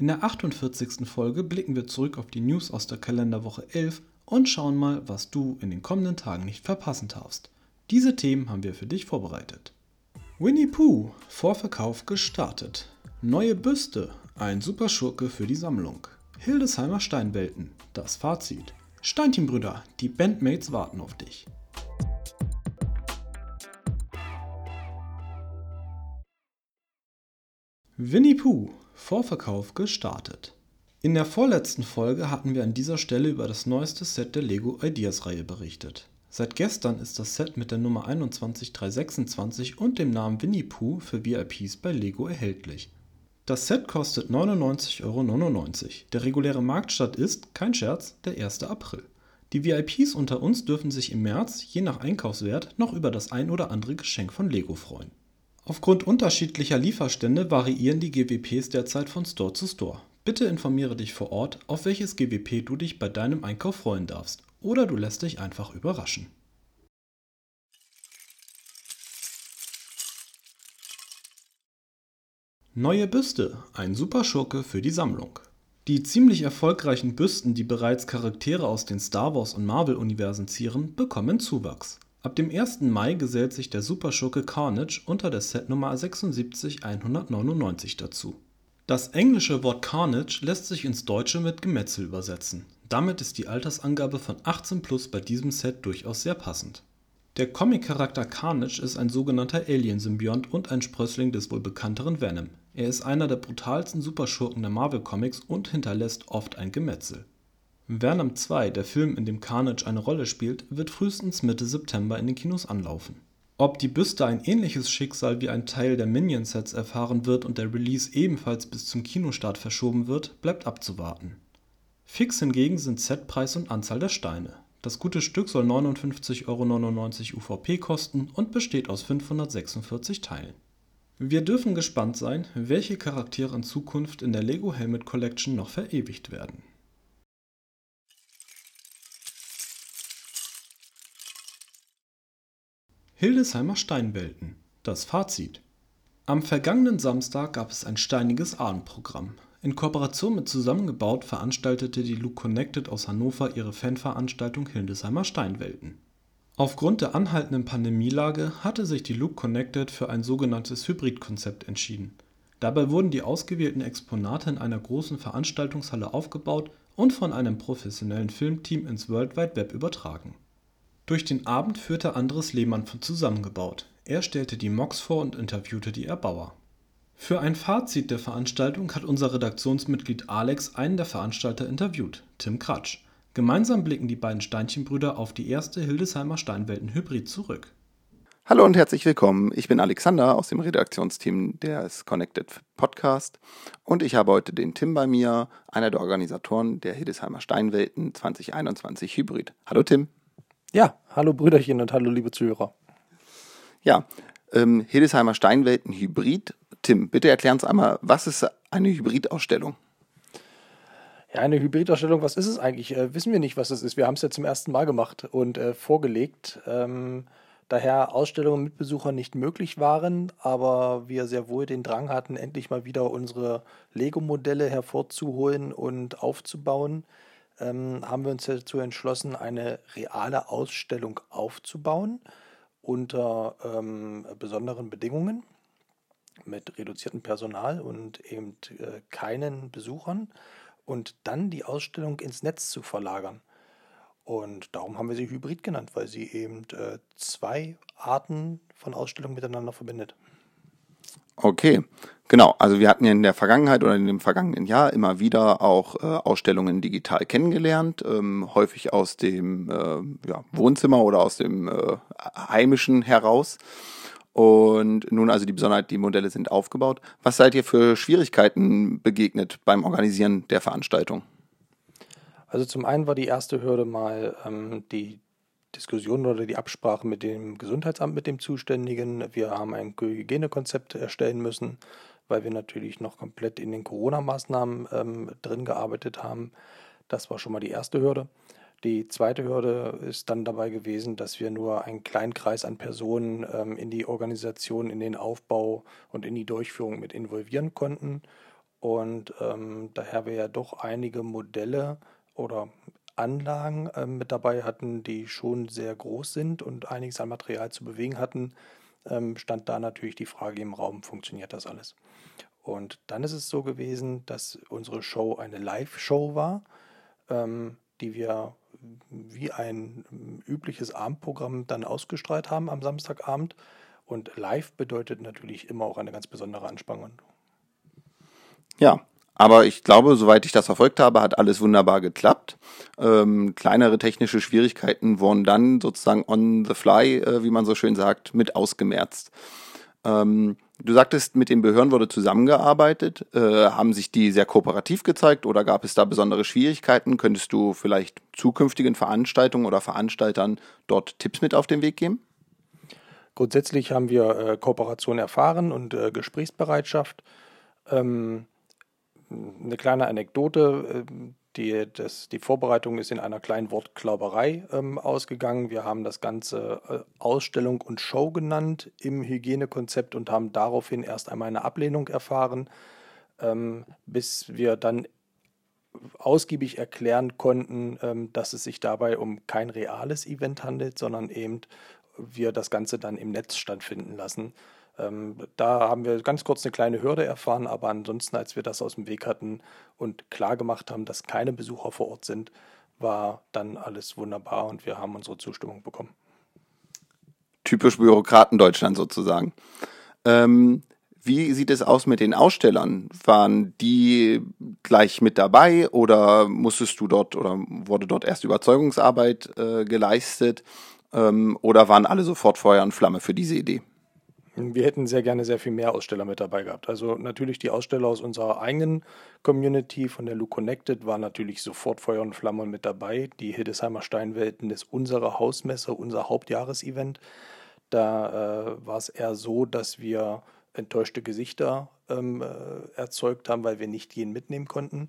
In der 48. Folge blicken wir zurück auf die News aus der Kalenderwoche 11 und schauen mal, was du in den kommenden Tagen nicht verpassen darfst. Diese Themen haben wir für dich vorbereitet. Winnie Pooh, Vorverkauf gestartet. Neue Büste, ein super Schurke für die Sammlung. Hildesheimer Steinwelten, das Fazit. Steinchenbrüder, die Bandmates warten auf dich. Winnie Pooh, Vorverkauf gestartet. In der vorletzten Folge hatten wir an dieser Stelle über das neueste Set der Lego Ideas Reihe berichtet. Seit gestern ist das Set mit der Nummer 21326 und dem Namen Winnie Pooh für VIPs bei Lego erhältlich. Das Set kostet 99,99 Euro. Der reguläre Marktstart ist, kein Scherz, der 1. April. Die VIPs unter uns dürfen sich im März, je nach Einkaufswert, noch über das ein oder andere Geschenk von Lego freuen. Aufgrund unterschiedlicher Lieferstände variieren die GWPs derzeit von Store zu Store. Bitte informiere dich vor Ort, auf welches GWP du dich bei deinem Einkauf freuen darfst, oder du lässt dich einfach überraschen. Neue Büste, ein super Schurke für die Sammlung. Die ziemlich erfolgreichen Büsten, die bereits Charaktere aus den Star Wars und Marvel-Universen zieren, bekommen Zuwachs. Ab dem 1. Mai gesellt sich der Superschurke Carnage unter der Setnummer 76199 dazu. Das englische Wort Carnage lässt sich ins Deutsche mit Gemetzel übersetzen. Damit ist die Altersangabe von 18 plus bei diesem Set durchaus sehr passend. Der Comic-Charakter Carnage ist ein sogenannter Alien-Symbiont und ein Sprössling des wohl bekannteren Venom. Er ist einer der brutalsten Superschurken der Marvel-Comics und hinterlässt oft ein Gemetzel Venom 2, der Film, in dem Carnage eine Rolle spielt, wird frühestens Mitte September in den Kinos anlaufen. Ob die Büste ein ähnliches Schicksal wie ein Teil der Minion-Sets erfahren wird und der Release ebenfalls bis zum Kinostart verschoben wird, bleibt abzuwarten. Fix hingegen sind Setpreis und Anzahl der Steine. Das gute Stück soll 59,99 Euro UVP kosten und besteht aus 546 Teilen. Wir dürfen gespannt sein, welche Charaktere in Zukunft in der Lego Helmet Collection noch verewigt werden Hildesheimer Steinwelten. Das Fazit. Am vergangenen Samstag gab es ein steiniges Abendprogramm. In Kooperation mit Zusammengebaut veranstaltete die Look Connected aus Hannover ihre Fanveranstaltung Hildesheimer Steinwelten. Aufgrund der anhaltenden Pandemielage hatte sich die Look Connected für ein sogenanntes Hybridkonzept entschieden. Dabei wurden die ausgewählten Exponate in einer großen Veranstaltungshalle aufgebaut und von einem professionellen Filmteam ins World Wide Web übertragen durch den Abend führte Andres Lehmann von Zusammengebaut. Er stellte die Mocks vor und interviewte die Erbauer. Für ein Fazit der Veranstaltung hat unser Redaktionsmitglied Alex einen der Veranstalter interviewt, Tim Kratsch. Gemeinsam blicken die beiden Steinchenbrüder auf die erste Hildesheimer Steinwelten-Hybrid zurück. Hallo und herzlich willkommen. Ich bin Alexander aus dem Redaktionsteam des Connected Podcast und ich habe heute den Tim bei mir, einer der Organisatoren der Hildesheimer Steinwelten 2021 Hybrid. Hallo Tim. Ja, hallo Brüderchen und hallo liebe Zuhörer. Ja, ähm, Hildesheimer Steinwelten Hybrid. Tim, bitte erklären uns einmal, was ist eine Hybridausstellung? Ja, eine Hybridausstellung, was ist es eigentlich? Äh, wissen wir nicht, was es ist. Wir haben es ja zum ersten Mal gemacht und äh, vorgelegt. Ähm, daher Ausstellungen mit Besuchern nicht möglich waren, aber wir sehr wohl den Drang hatten, endlich mal wieder unsere Lego-Modelle hervorzuholen und aufzubauen ähm, haben wir uns dazu entschlossen, eine reale Ausstellung aufzubauen unter ähm, besonderen Bedingungen mit reduziertem Personal und eben äh, keinen Besuchern und dann die Ausstellung ins Netz zu verlagern. Und darum haben wir sie Hybrid genannt, weil sie eben äh, zwei Arten von Ausstellungen miteinander verbindet. Okay, genau. Also wir hatten ja in der Vergangenheit oder in dem vergangenen Jahr immer wieder auch äh, Ausstellungen digital kennengelernt, ähm, häufig aus dem äh, ja, Wohnzimmer oder aus dem äh, heimischen heraus. Und nun also die Besonderheit, die Modelle sind aufgebaut. Was seid ihr für Schwierigkeiten begegnet beim Organisieren der Veranstaltung? Also zum einen war die erste Hürde mal ähm, die Diskussion oder die Absprache mit dem Gesundheitsamt, mit dem Zuständigen. Wir haben ein Hygienekonzept erstellen müssen, weil wir natürlich noch komplett in den Corona-Maßnahmen ähm, drin gearbeitet haben. Das war schon mal die erste Hürde. Die zweite Hürde ist dann dabei gewesen, dass wir nur einen kleinen Kreis an Personen ähm, in die Organisation, in den Aufbau und in die Durchführung mit involvieren konnten. Und ähm, daher wir ja doch einige Modelle oder Anlagen äh, mit dabei hatten, die schon sehr groß sind und einiges an Material zu bewegen hatten, ähm, stand da natürlich die Frage im Raum, funktioniert das alles? Und dann ist es so gewesen, dass unsere Show eine Live-Show war, ähm, die wir wie ein übliches Abendprogramm dann ausgestrahlt haben am Samstagabend. Und live bedeutet natürlich immer auch eine ganz besondere Anspannung. Ja, aber ich glaube, soweit ich das verfolgt habe, hat alles wunderbar geklappt. Ähm, kleinere technische Schwierigkeiten wurden dann sozusagen on the fly, äh, wie man so schön sagt, mit ausgemerzt. Ähm, du sagtest, mit den Behörden wurde zusammengearbeitet. Äh, haben sich die sehr kooperativ gezeigt oder gab es da besondere Schwierigkeiten? Könntest du vielleicht zukünftigen Veranstaltungen oder Veranstaltern dort Tipps mit auf den Weg geben? Grundsätzlich haben wir äh, Kooperation erfahren und äh, Gesprächsbereitschaft. Ähm, eine kleine Anekdote. Ähm, die, das, die Vorbereitung ist in einer kleinen Wortklauberei ähm, ausgegangen. Wir haben das Ganze äh, Ausstellung und Show genannt im Hygienekonzept und haben daraufhin erst einmal eine Ablehnung erfahren, ähm, bis wir dann ausgiebig erklären konnten, ähm, dass es sich dabei um kein reales Event handelt, sondern eben wir das Ganze dann im Netz stattfinden lassen. Ähm, da haben wir ganz kurz eine kleine Hürde erfahren, aber ansonsten, als wir das aus dem Weg hatten und klar gemacht haben, dass keine Besucher vor Ort sind, war dann alles wunderbar und wir haben unsere Zustimmung bekommen. Typisch Bürokraten Deutschland sozusagen. Ähm, wie sieht es aus mit den Ausstellern? Waren die gleich mit dabei oder musstest du dort oder wurde dort erst Überzeugungsarbeit äh, geleistet? Ähm, oder waren alle sofort Feuer und Flamme für diese Idee? Wir hätten sehr gerne sehr viel mehr Aussteller mit dabei gehabt. Also natürlich die Aussteller aus unserer eigenen Community von der Lu Connected waren natürlich sofort Feuer und Flamme mit dabei. Die Hildesheimer Steinwelten ist unsere Hausmesse, unser Hauptjahresevent. Da äh, war es eher so, dass wir enttäuschte Gesichter ähm, äh, erzeugt haben, weil wir nicht jeden mitnehmen konnten.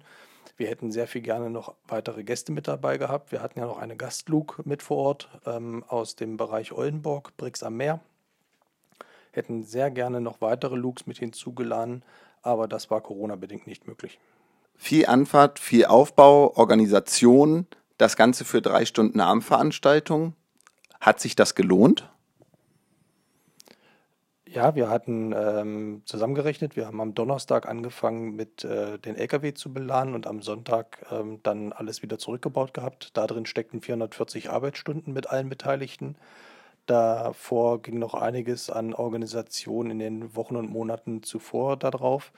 Wir hätten sehr viel gerne noch weitere Gäste mit dabei gehabt. Wir hatten ja noch eine Gastlug mit vor Ort ähm, aus dem Bereich Oldenburg, Brix am Meer hätten sehr gerne noch weitere Looks mit hinzugeladen, aber das war Corona-bedingt nicht möglich. Viel Anfahrt, viel Aufbau, Organisation, das Ganze für drei Stunden Abendveranstaltung. Hat sich das gelohnt? Ja, wir hatten ähm, zusammengerechnet. Wir haben am Donnerstag angefangen mit äh, den LKW zu beladen und am Sonntag ähm, dann alles wieder zurückgebaut gehabt. Da drin steckten 440 Arbeitsstunden mit allen Beteiligten. Davor ging noch einiges an Organisation in den Wochen und Monaten zuvor darauf.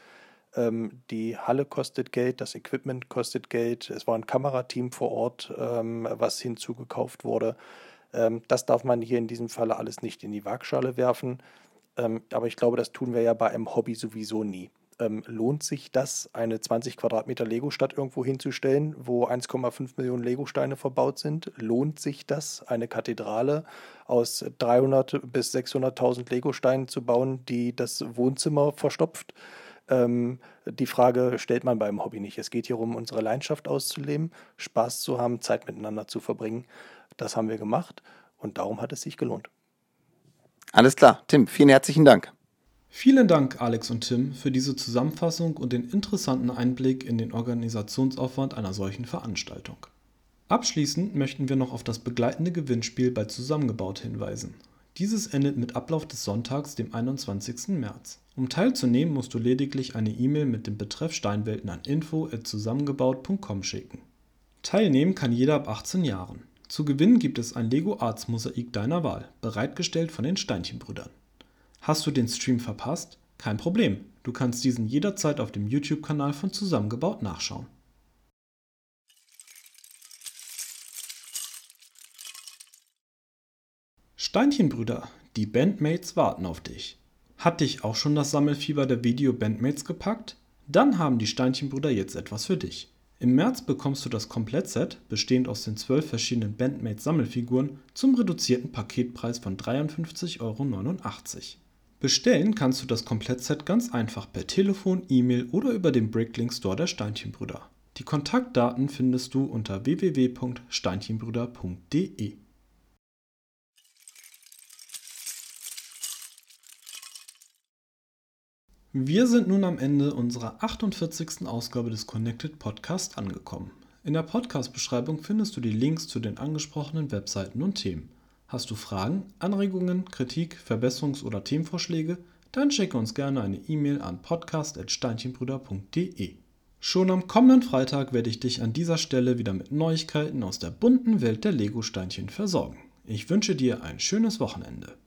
Ähm, die Halle kostet Geld, das Equipment kostet Geld. Es war ein Kamerateam vor Ort, ähm, was hinzugekauft wurde. Ähm, das darf man hier in diesem Falle alles nicht in die Waagschale werfen. Ähm, aber ich glaube, das tun wir ja bei einem Hobby sowieso nie ähm, lohnt sich das, eine 20 Quadratmeter Lego-Stadt irgendwo hinzustellen, wo 1,5 Millionen Lego-Steine verbaut sind? Lohnt sich das, eine Kathedrale aus 300 bis 600.000 Lego-Steinen zu bauen, die das Wohnzimmer verstopft? Ähm, die Frage stellt man beim Hobby nicht. Es geht hier um unsere Leidenschaft auszuleben, Spaß zu haben, Zeit miteinander zu verbringen. Das haben wir gemacht und darum hat es sich gelohnt. Alles klar. Tim, vielen herzlichen Dank. Vielen Dank, Alex und Tim, für diese Zusammenfassung und den interessanten Einblick in den Organisationsaufwand einer solchen Veranstaltung. Abschließend möchten wir noch auf das begleitende Gewinnspiel bei Zusammengebaut hinweisen. Dieses endet mit Ablauf des Sonntags, dem 21. März. Um teilzunehmen, musst du lediglich eine E-Mail mit dem Betreff Steinwelten an info@zusammengebaut.com schicken. Teilnehmen kann jeder ab 18 Jahren. Zu gewinnen gibt es ein Lego Arts Mosaik deiner Wahl, bereitgestellt von den Steinchenbrüdern. Hast du den Stream verpasst? Kein Problem, du kannst diesen jederzeit auf dem YouTube-Kanal von Zusammengebaut nachschauen. Steinchenbrüder, die Bandmates warten auf dich. Hat dich auch schon das Sammelfieber der Video-Bandmates gepackt? Dann haben die Steinchenbrüder jetzt etwas für dich. Im März bekommst du das Komplettset, bestehend aus den zwölf verschiedenen Bandmate-Sammelfiguren, zum reduzierten Paketpreis von 53,89 Euro. Bestellen kannst du das Komplettset ganz einfach per Telefon, E-Mail oder über den Bricklink Store der Steinchenbrüder. Die Kontaktdaten findest du unter www.steinchenbrüder.de. Wir sind nun am Ende unserer 48. Ausgabe des Connected Podcast angekommen. In der Podcast-Beschreibung findest du die Links zu den angesprochenen Webseiten und Themen. Hast du Fragen, Anregungen, Kritik, Verbesserungs- oder Themenvorschläge? Dann schicke uns gerne eine E-Mail an podcast.steinchenbrüder.de. Schon am kommenden Freitag werde ich dich an dieser Stelle wieder mit Neuigkeiten aus der bunten Welt der Lego-Steinchen versorgen. Ich wünsche dir ein schönes Wochenende.